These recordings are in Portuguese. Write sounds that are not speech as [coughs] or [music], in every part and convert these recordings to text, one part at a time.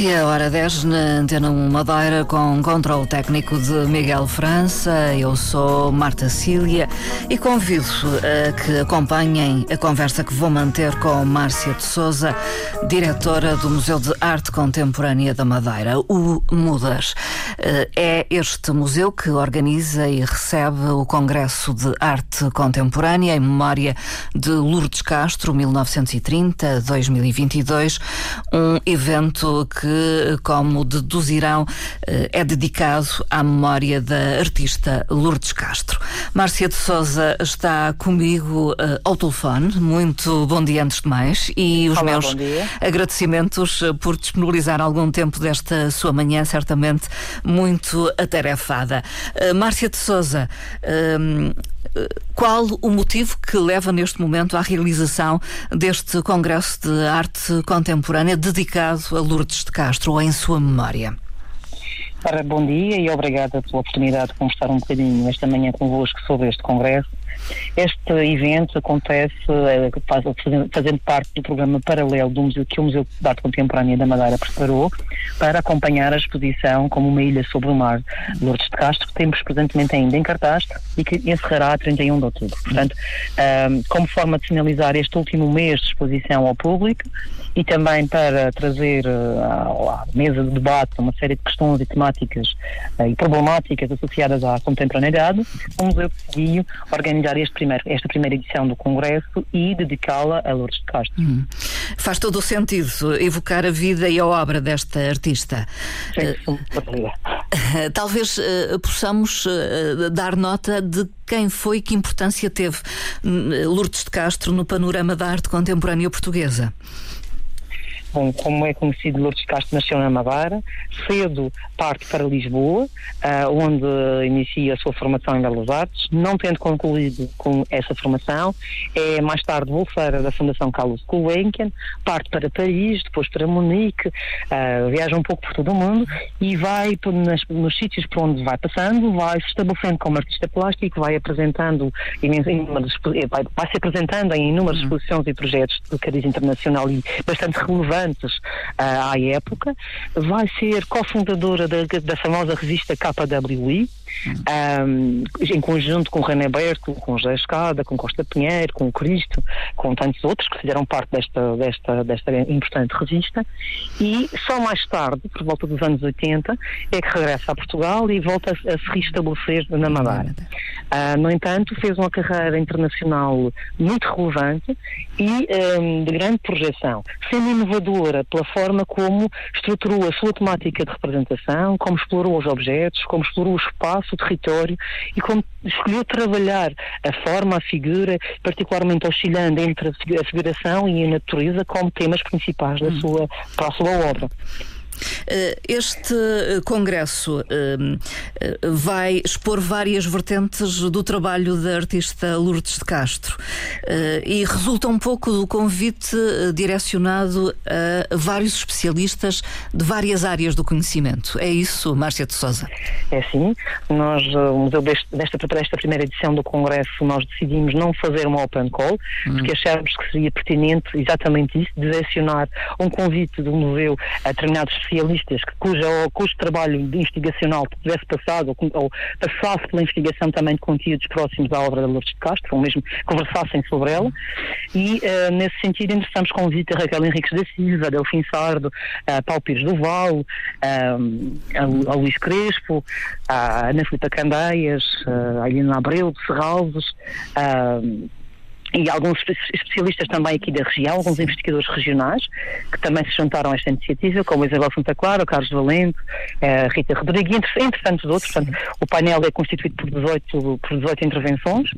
dia, hora 10 na Antena 1 Madeira com controle técnico de Miguel França. Eu sou Marta Cília e convido a que acompanhem a conversa que vou manter com Márcia de Souza, diretora do Museu de Arte Contemporânea da Madeira, o MUDAS. É este museu que organiza e recebe o Congresso de Arte Contemporânea em memória de Lourdes Castro, 1930-2022, um evento que, como deduzirão, eh, é dedicado à memória da artista Lourdes Castro. Márcia de Souza está comigo uh, ao telefone. Muito bom dia antes de mais e os Olá, meus agradecimentos eh, por disponibilizar algum tempo desta sua manhã, certamente muito atarefada. Márcia de Souza, uh, qual o motivo que leva neste momento à realização deste Congresso de Arte Contemporânea dedicado a Lourdes de Castro em sua memória? Bom dia e obrigada pela oportunidade de conversar um bocadinho esta manhã convosco sobre este Congresso. Este evento acontece eh, fazendo parte do programa paralelo do museu, que o Museu de Arte Contemporânea da Madeira preparou para acompanhar a exposição como uma ilha sobre o mar de Lourdes de Castro, que temos presentemente ainda em cartaz e que encerrará a 31 de outubro. Portanto, como forma de sinalizar este último mês de exposição ao público e também para trazer eh, à mesa de debate uma série de questões e temáticas eh, e problemáticas associadas à contemporaneidade, o Museu decidiu organizar este primeiro, esta primeira edição do Congresso e dedicá-la a Lourdes de Castro. Hum. Faz todo o sentido evocar a vida e a obra desta artista. Sim, uh, [laughs] talvez uh, possamos uh, dar nota de quem foi, que importância teve Lourdes de Castro no panorama da arte contemporânea portuguesa. Bom, como é conhecido, Lourdes Castro nasceu na Madeira, cedo parte para Lisboa, uh, onde inicia a sua formação em Belas Artes, não tendo concluído com essa formação, é mais tarde bolseira da Fundação Carlos Gulbenkian, parte para Paris, depois para Munique, uh, viaja um pouco por todo o mundo e vai nas, nos sítios por onde vai passando, vai se estabelecendo como artista plástico, vai apresentando, vai, vai se apresentando em inúmeras uhum. exposições e projetos de cariz internacional e bastante relevantes relevantes uh, à época. Vai ser cofundadora da, da famosa revista KWI, um, em conjunto com René Berto, com José Escada, com Costa Pinheiro, com Cristo, com tantos outros que fizeram parte desta, desta, desta importante revista. E só mais tarde, por volta dos anos 80, é que regressa a Portugal e volta a, a se restabelecer na Madeira. Uh, no entanto, fez uma carreira internacional muito relevante e um, de grande projeção, sendo inovadora pela forma como estruturou a sua temática de representação, como explorou os objetos, como explorou o espaço, o território e como escolheu trabalhar a forma, a figura, particularmente oscilando entre a figuração e a natureza como temas principais da hum. sua, para a sua obra. Eh, este eh, congresso eh, vai expor várias vertentes do trabalho da artista Lourdes de Castro e resulta um pouco do convite direcionado a vários especialistas de várias áreas do conhecimento. É isso, Márcia de Souza? É sim. Nós, o museu desta, desta primeira edição do congresso, nós decidimos não fazer uma open call, hum. porque achámos que seria pertinente exatamente isso, direcionar um convite do museu a determinados especialistas que, cuja, cujo trabalho investigacional tivesse passado ou, ou, passasse pela investigação também de conteúdos próximos à obra da Lourdes de Castro, ou mesmo conversassem sobre ela. E, uh, nesse sentido, interessamos convite a Raquel Henriques da Silva, a Delfim Sardo, a Paulo Pires do Val, a, a Luís Crespo, a Ana Filipe Candeias, a Helena Abreu de Serralves, e alguns especialistas também aqui da região, alguns investigadores regionais, que também se juntaram a esta iniciativa, como Isabel Santa Clara, o Carlos Valente, a Rita Rodrigues, entre, entre tantos outros. Portanto, o painel é constituído por 18, por 18 intervenções,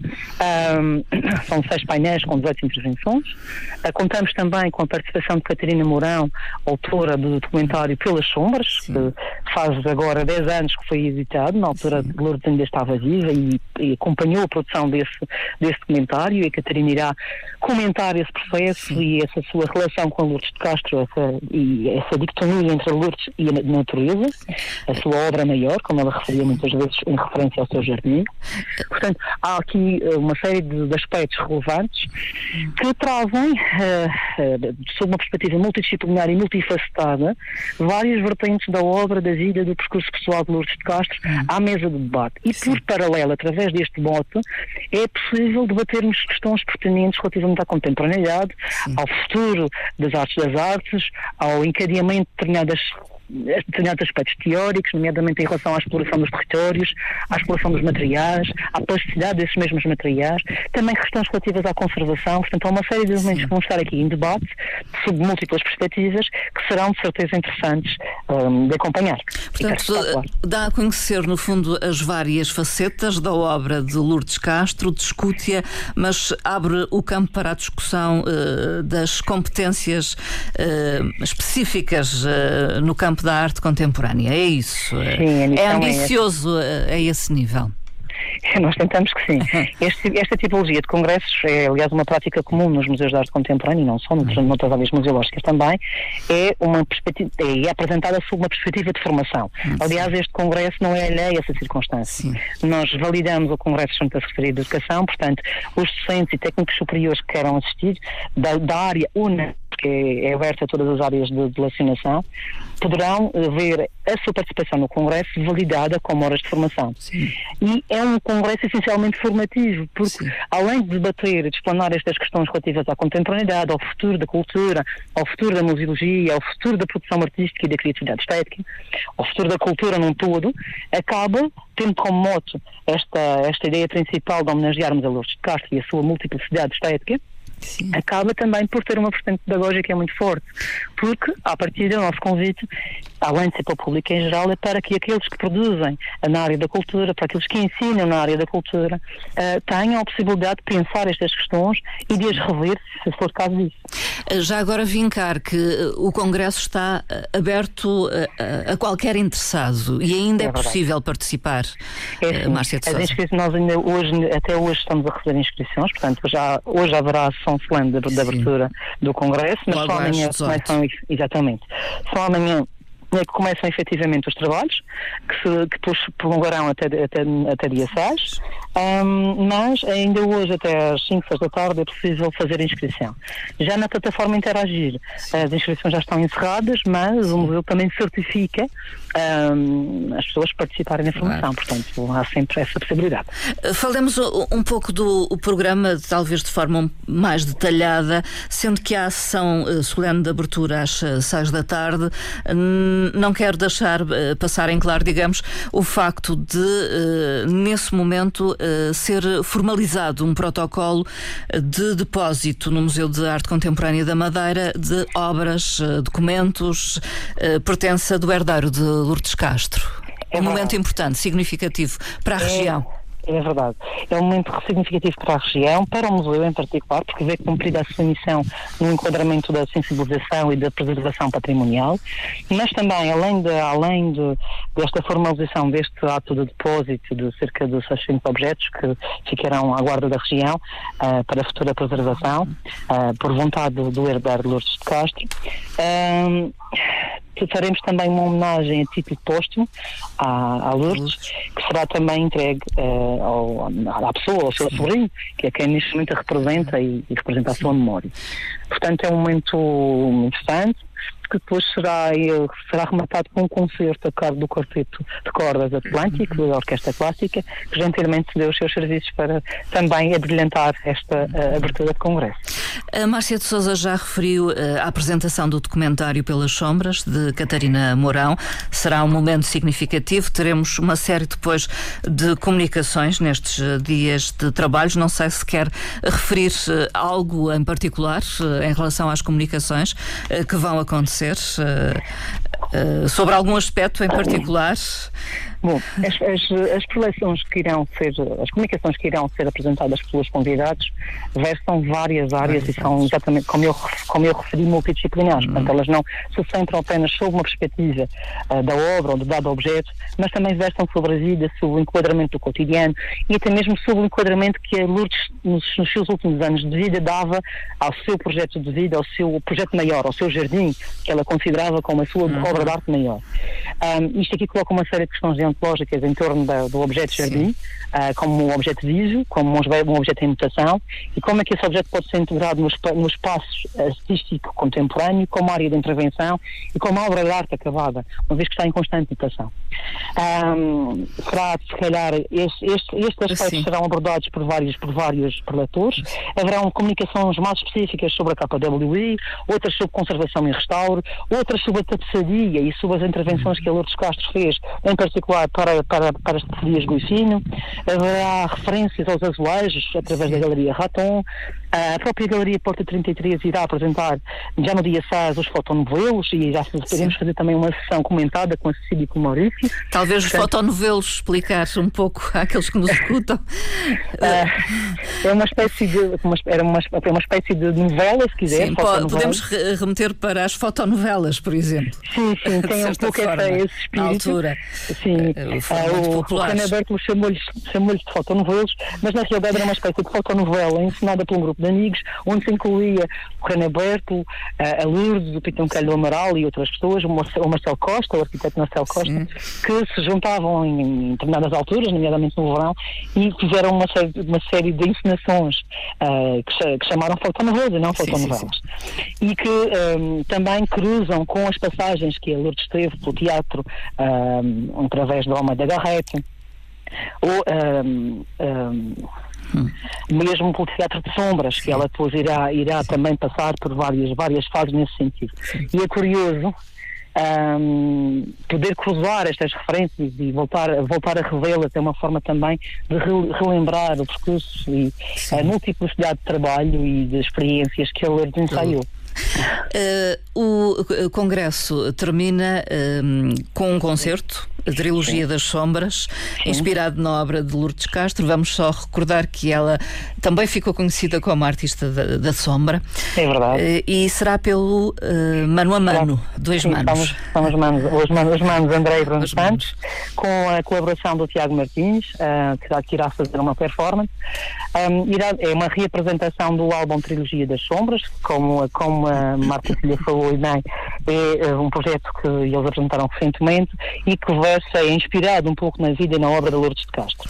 um, [coughs] são seis painéis com 18 intervenções. Uh, contamos também com a participação de Catarina Mourão, autora do documentário Pelas Sombras, Sim. que faz agora 10 anos que foi editado, na altura Sim. Lourdes ainda estava viva e, e acompanhou a produção desse, desse documentário, e a Catarina irá comentar esse processo Sim. e essa sua relação com Lourdes de Castro essa, e essa dicotomia entre Lourdes e a natureza, a sua obra maior, como ela referia muitas vezes em referência ao seu jardim. Portanto, há aqui uh, uma série de, de, aspectos relevantes que trazem, uh, uh, sob uma perspectiva multidisciplinar e multifacetada, várias vertentes da obra, da vida, do percurso pessoal de Lourdes de Castro à mesa de debate. E por paralelo, através deste debate, é possível debatermos questões pertinentes relativamente à contemporaneidade, Sim. ao futuro das artes das artes, ao encadeamento de determinadas determinados aspectos teóricos, nomeadamente em relação à exploração dos territórios, à exploração dos materiais, à plasticidade desses mesmos materiais, também questões relativas à conservação. Portanto, há uma série de elementos que vão estar aqui em debate, sob múltiplas perspectivas, que serão de certeza interessantes um, de acompanhar. Portanto, dá a conhecer, no fundo, as várias facetas da obra de Lourdes Castro, discute-a, mas abre o campo para a discussão uh, das competências uh, específicas uh, no campo campo da arte contemporânea, é isso? Sim, é ambicioso é a esse nível. Nós tentamos que sim. [laughs] Este, esta tipologia de congressos é, aliás, uma prática comum nos museus de arte contemporânea, e não só, noutras, noutras áreas museológicas também, é, uma perspectiva, é apresentada sob uma perspectiva de formação. Aliás, este congresso não é alheio a essa circunstância. Sim. Nós validamos o congresso junto à Secretaria de Educação, portanto, os docentes e técnicos superiores que queiram assistir, da, da área UNA, que é, é aberta a todas as áreas de, de poderão ver a sua participação no Congresso validada como horas de formação. Sim. E é um Congresso essencialmente formativo, porque Sim. além de debater e de explanar estas questões relativas à contemporaneidade, ao futuro da cultura, ao futuro da museologia, ao futuro da produção artística e da criatividade estética, ao futuro da cultura num todo, acaba tendo como mote esta, esta ideia principal de homenagearmos a Lourdes de Castro e a sua multiplicidade estética, Sim. acaba também por ter uma vertente pedagógica muito forte, porque, a partir do nosso convite, além de ser para o público em geral, é para que aqueles que produzem na área da cultura, para aqueles que ensinam na área da cultura, uh, tenham a possibilidade de pensar estas questões e de as rever, se for caso disso. Já agora vincar que eh, o Congresso está eh, aberto a, a qualquer interessado e ainda é, é possível participar, é. Márcia de As nós ainda hoje, até hoje estamos a receber inscrições, portanto já, hoje haverá São Solene de, de abertura do Congresso, mas só amanhã começam, exatamente, só amanhã que começam efetivamente os trabalhos, que, se, que depois prolongarão até, até, até dia 6, um, mas ainda hoje, até às 5, 6 da tarde, é possível fazer a inscrição. Já na plataforma Interagir, as inscrições já estão encerradas, mas o museu também certifica um, as pessoas participarem na formação, portanto, há sempre essa possibilidade. Falemos um pouco do programa, talvez de forma mais detalhada, sendo que a sessão eh, solene de abertura às 6 eh, da tarde não quero deixar uh, passar em claro, digamos, o facto de, uh, nesse momento, uh, ser formalizado um protocolo de depósito no Museu de Arte Contemporânea da Madeira de obras, documentos, pertença do herdeiro de Lourdes Castro. É um momento importante, significativo para a é. região. É verdade. É um momento significativo para a região, para o museu em particular, porque vê cumprida a sua missão no enquadramento da sensibilização e da preservação patrimonial, mas também, além, de, além de, desta formalização deste ato de depósito de cerca de 600 objetos que ficarão à guarda da região uh, para a futura preservação, uh, por vontade do, herdeiro Lourdes de Castro, uh, faremos também uma homenagem a título póstumo à, à Lourdes, que será também entregue uh, ao, à pessoa, ao seu sobrinho, que é quem neste momento a representa e, e representa a sua memória. Portanto, é um momento interessante que depois será, será rematado com um concerto a cargo do Quarteto de Cordas Atlântico, da Orquestra Clássica, que gentilmente deu os seus serviços para também abrilhantar esta abertura de congresso. A Márcia de Souza já referiu eh, a apresentação do documentário Pelas Sombras, de Catarina Mourão. Será um momento significativo. Teremos uma série depois de comunicações nestes eh, dias de trabalhos. Não sei se quer referir eh, algo em particular em relação às comunicações que vão acontecer uh, uh, sobre algum aspecto em particular? Bom, as, as, as coleções que irão ser, as comunicações que irão ser apresentadas pelos convidados versam várias áreas e são exatamente, como eu, como eu referi, multidisciplinares. Uhum. Portanto, elas não se centram apenas sobre uma perspectiva uh, da obra ou do dado objeto, mas também versam sobre a vida, sobre o enquadramento do cotidiano e até mesmo sobre o enquadramento que a Lourdes, nos, nos seus últimos anos de vida, dava ao seu projeto de vida, ao seu projeto maior, ao seu jardim, que ela considerava como a sua uhum. obra de arte maior. Um, isto aqui coloca uma série de questões deontológicas em torno da, do objeto jardim, uh, como um objeto vivo, como um, objeto em mutação, e como é que esse objeto pode ser integrado no, no espaço artístico contemporâneo, como área de intervenção e como obra de arte acabada, uma vez que está em constante mutação. Um, será, se calhar, este, este, estes aspectos serão abordados por vários, por vários preletores. Haverão comunicações mais específicas sobre a KWI, outras sobre conservação e restauro, outras sobre a tapeçaria e sobre as intervenções que a Lourdes Castro fez, em particular para, para, para as tapeçarias Guifino. Haverá referências aos azulejos através da Galeria Raton. A própria Galeria Porta 33 irá apresentar já no dia 6 os fotonovelos e já podemos fazer também uma sessão comentada com a Cecília e com o Maurício. Talvez os fotonovelos explicar um pouco àqueles que nos [laughs] escutam. é uma espécie de uma, era uma, é uma espécie de novela, se quiser. Sim, podemos remeter para as fotonovelas, por exemplo. Sim, sim, [laughs] tem um pouco forma, essa, esse espírito. Na altura. Sim, uh, o, o René Bertolo chamou-lhes chamou de fotonovelos, mas na realidade era uma espécie de fotonovela ensinada por um grupo de amigos, onde se incluía o René Bertolo, a Lourdes, o Pitão Calho Amaral e outras pessoas, o Marcelo Costa, o arquiteto Marcelo Costa, Sim. que se juntavam em, determinadas alturas, nomeadamente no verão, e fizeram uma série, uma série de encenações uh, que, que, chamaram fotonovelas e não fotonovelas. E que um, também cruzam com as passagens que a Lourdes teve pelo teatro um, através do Alma da Garrete ou um, hum. mesmo pelo teatro de sombras, Sim. que ela depois irá, irá também passar por várias, várias fases nesse sentido. Sim. E é curioso um, poder cruzar estas referências e voltar, voltar a revê-las é uma forma também de re relembrar o percurso e Sim. a multiplicidade de trabalho e de experiências que ele ensaiou. Uh, o Congresso termina uh, com um concerto a trilogia das sombras, Sim. inspirado na obra de Lourdes Castro. Vamos só recordar que ela também ficou conhecida como artista da, da sombra. É verdade. Eh, e será pelo uh, Mano a Mano, dois Sim, manos. São, os manos, os manos, os manos André e Bruno os Santos, com a colaboração do Tiago Martins, uh, que, que irá fazer uma performance. Um, irá, é uma reapresentação do álbum Trilogia das Sombras, como, como a Marta Filha falou e bem, é um projeto que eles apresentaram recentemente e que vai é inspirado um pouco na vida e na obra de Lourdes de Castro.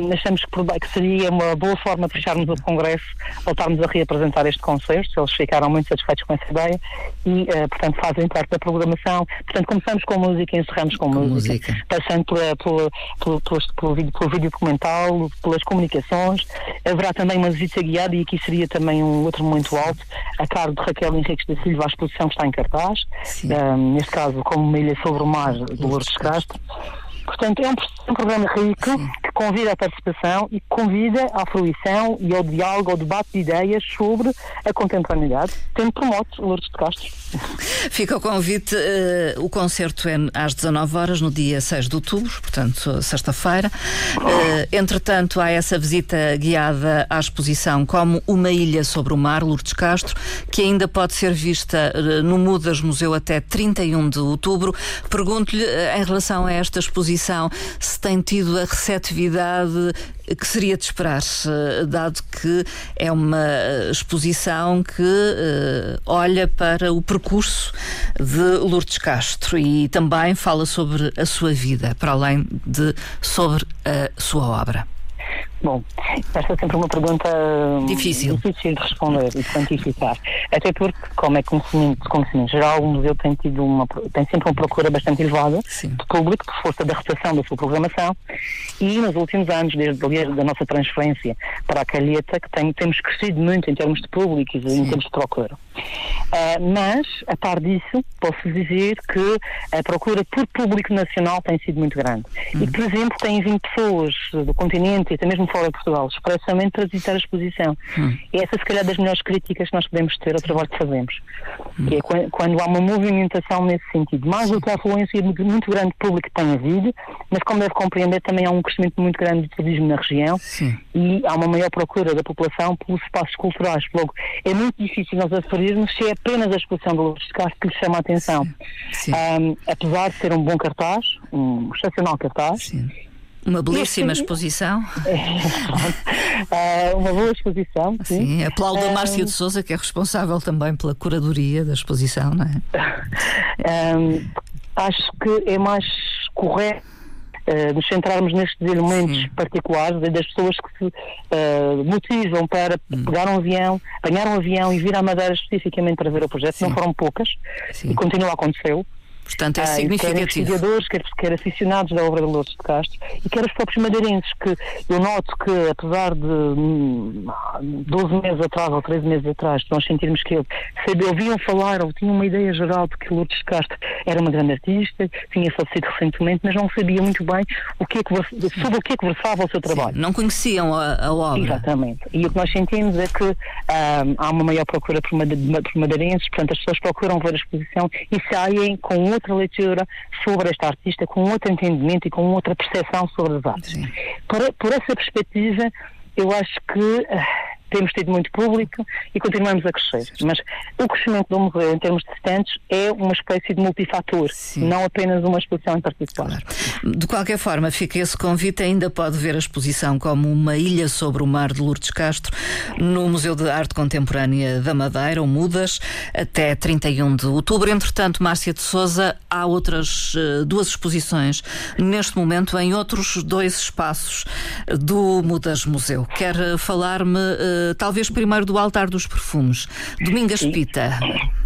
Um, achamos que, que, seria uma boa forma de fecharmos o Congresso, voltarmos a reapresentar este concerto, eles ficaram muito satisfeitos com essa ideia e, uh, portanto, fazem parte da programação. Portanto, começamos com música e encerramos com, com música, música, passando pela, pela, pelo, pelo, pelo, vídeo, pelo vídeo documental, pelas comunicações. Haverá também uma visita guiada e aqui seria também um outro momento alto, a cargo de Raquel Henriques da Silva, a exposição que está em cartaz, um, neste caso como uma ilha sobre o mar do Lourdes de Castro. podcast Portanto, é um, um programa rico Sim. que convida à participação e convida à fruição e ao diálogo, ao debate de ideias sobre a contemporaneidade, tendo promote Lourdes de Castro. [laughs] Fica o convite, uh, o concerto é às 19 horas no dia 6 de outubro, portanto, sexta-feira. Uh, entretanto, há essa visita guiada à exposição como Uma Ilha sobre o Mar, Lourdes Castro, que ainda pode ser vista uh, no Mudas Museu até 31 de outubro. Pergunto-lhe, em relação a esta exposição, se tem tido a receptividade que seria de esperar, dado que é uma exposição que uh, olha para o percurso de Lourdes Castro e também fala sobre a sua vida, para além de sobre a sua obra. Bom, esta é sempre uma pergunta difícil, difícil de responder e de quantificar. Até porque, como é conhecimento, conhecimento geral, o museu tem, tido uma, tem sempre uma procura bastante elevada Sim. de público, por força da recepção da sua programação. E nos últimos anos, desde aliás, da nossa transferência para a Calheta, que tem, temos crescido muito em termos de público e em termos de procura. Uh, mas, a par disso, posso dizer que a procura por público nacional tem sido muito grande. Uhum. E, por exemplo, têm vindo pessoas do continente e até mesmo fora de Portugal, expressamente para visitar a exposição. Hum. E essa, se calhar, das melhores críticas que nós podemos ter ao trabalho que fazemos. Hum. É quando, quando, há uma movimentação nesse sentido. Mais do que a afluência muito, grande público que tem havido, mas como deve compreender, também há um crescimento muito grande do turismo na região Sim. e há uma maior procura da população pelos espaços culturais. Logo, é muito difícil nós aferirmos se é apenas a exposição do Lourdes de Castro que lhe chama a atenção. Sim. Sim. Um, apesar de ser um bom cartaz, um excepcional cartaz, Sim. Uma belíssima exposição. [laughs] É, uma boa exposição, sim. sim aplaudo a Márcia de Souza, que é responsável também pela curadoria da exposição, não é? [laughs] Um, acho que é mais correto uh, nos centrarmos nestes elementos sim. particulares das pessoas que se uh, motivam para hum. pegar um avião, apanhar um avião e vir à Madeira especificamente para ver o projeto. Sim. Não foram poucas e continua a acontecer. Portanto, é ah, significativo. Quer investigadores, quer, quer aficionados da obra de Lourdes de Castro e quer os próprios madeirenses, que eu noto que, apesar de hum, 12 meses atrás ou 13 meses atrás, nós sentirmos que sabia, ouviam falar ou tinham uma ideia geral de que Lourdes de Castro era uma grande artista, tinha falecido recentemente, mas não sabia muito bem o que é que, sobre o que é que versava o seu trabalho. Sim, não conheciam a, a, obra. Exatamente. E o que nós sentimos é que hum, há uma maior procura por, por madeirenses, portanto, as pessoas procuram ver a exposição e saem com outra leitura sobre esta artista, com outro entendimento e com outra percepção sobre as artes. Por, por essa perspectiva, eu acho que ah, temos tido muito público e continuamos a crescer. Mas o crescimento do museu, em termos de estantes, é uma espécie de multifator, Sim. não apenas uma exposição em particular. Claro. De qualquer forma, fica esse convite. Ainda pode ver a exposição como uma ilha sobre o mar de Lourdes Castro no Museu de Arte Contemporânea da Madeira, o Mudas, até 31 de outubro. Entretanto, Márcia de Souza, há outras uh, duas exposições neste momento em outros dois espaços do Mudas Museu. Quer uh, falar-me. Uh, talvez primeiro do Altar dos Perfumes. Domingas Sim. Pita.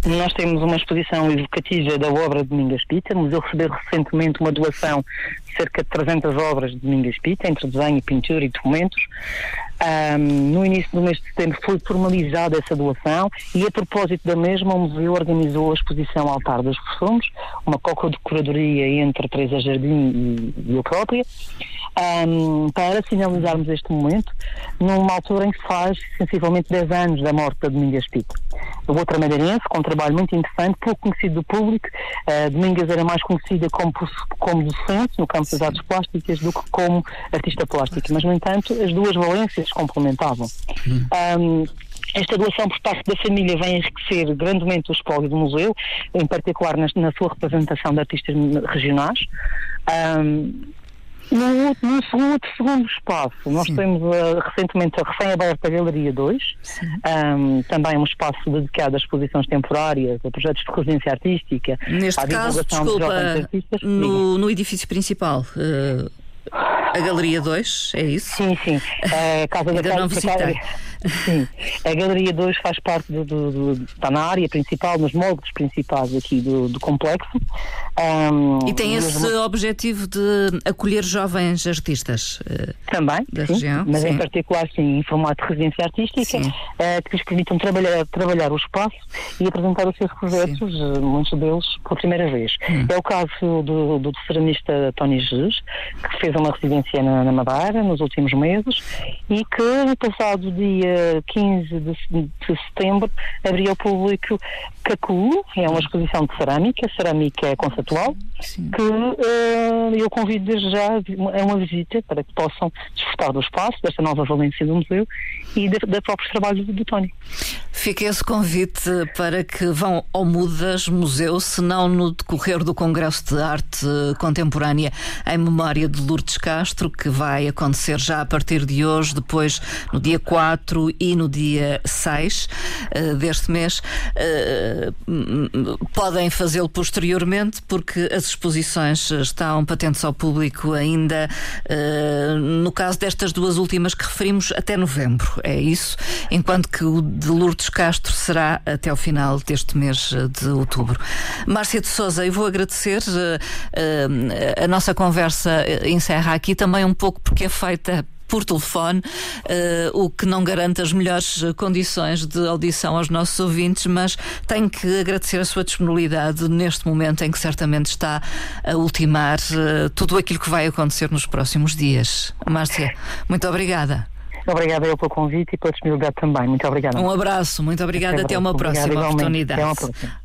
Nós temos uma exposição evocativa da obra de Domingas Pita. O museu recebeu recentemente uma doação de cerca de 300 obras de Domingas Pita, entre desenho, pintura e documentos. Um, no início do mês de setembro foi formalizada essa doação e, a propósito da mesma, o museu organizou a exposição Altar dos Perfumes, uma coca-decoradoria entre Teresa Jardim e, e eu própria, um, para sinalizarmos este momento numa altura em que faz sensivelmente 10 anos da morte da Domingas Pito. Outra madeirense, com um trabalho muito interessante, pouco conhecido do público. Uh, Domingas era mais conhecida como, como docente no campo das artes plásticas do que como artista plástica, mas, no entanto, as duas valências complementavam. Um, esta doação por parte da família vem enriquecer grandemente o espólio do museu, em particular na, na sua representação de artistas regionais. Um, no, no, segundo, segundo espaço, nós Sim. temos uh, recentemente a recém-aberta Galeria 2, um, também um espaço dedicado a exposições temporárias, a projetos de residência artística, Neste à caso, desculpa, no, no, edifício principal. Uh, a Galeria 2, é isso? Sim, sim. A Casa da Ainda não visitei. Sim, a Galeria 2 faz parte do, do, do, está na área principal, nos moldes principais aqui do, do complexo. Um, e tem esse mesmo... objetivo de acolher jovens artistas uh, também, da sim, região. Mas sim. em particular, sim, em formato de residência artística, uh, que lhes permitam trabalhar, trabalhar o espaço e apresentar os seus projetos, uh, muitos deles pela primeira vez. Hum. É o caso do, do ceramista Tony Jesus, que fez uma residência na, na Madeira nos últimos meses e que no passado dia 15 de, de setembro, abriu ao público Cacu, é uma exposição de cerâmica, cerâmica conceitual, Sim. que uh, eu convido desde já a uma visita para que possam desfrutar do espaço, desta nova valência do museu e da, da próprio trabalho do, do Tony. Fica esse convite para que vão ao Mudas Museu, se não no decorrer do Congresso de Arte Contemporânea em memória de Lourdes Castro, que vai acontecer já a partir de hoje, depois no dia 4 e no dia 6 uh, eh, deste mês. Uh, podem fazê-lo posteriormente, porque as exposições estão patentes ao público ainda, uh, no caso destas duas últimas que referimos, até novembro. É isso. Enquanto que o de Lourdes Castro será até ao final deste mês de outubro. Márcia de Souza, eu vou agradecer. a nossa conversa encerra aqui também um pouco porque é feita por telefone, o que não garante as melhores condições de audição aos nossos ouvintes, mas tenho que agradecer a sua disponibilidade neste momento em que certamente está a ultimar tudo aquilo que vai acontecer nos próximos dias. Márcia, muito obrigada. Obrigada eu pelo convite e pela disponibilidade também. Muito obrigada. Um abraço, muito obrigada. Até, Até uma próxima oportunidade. Até uma próxima.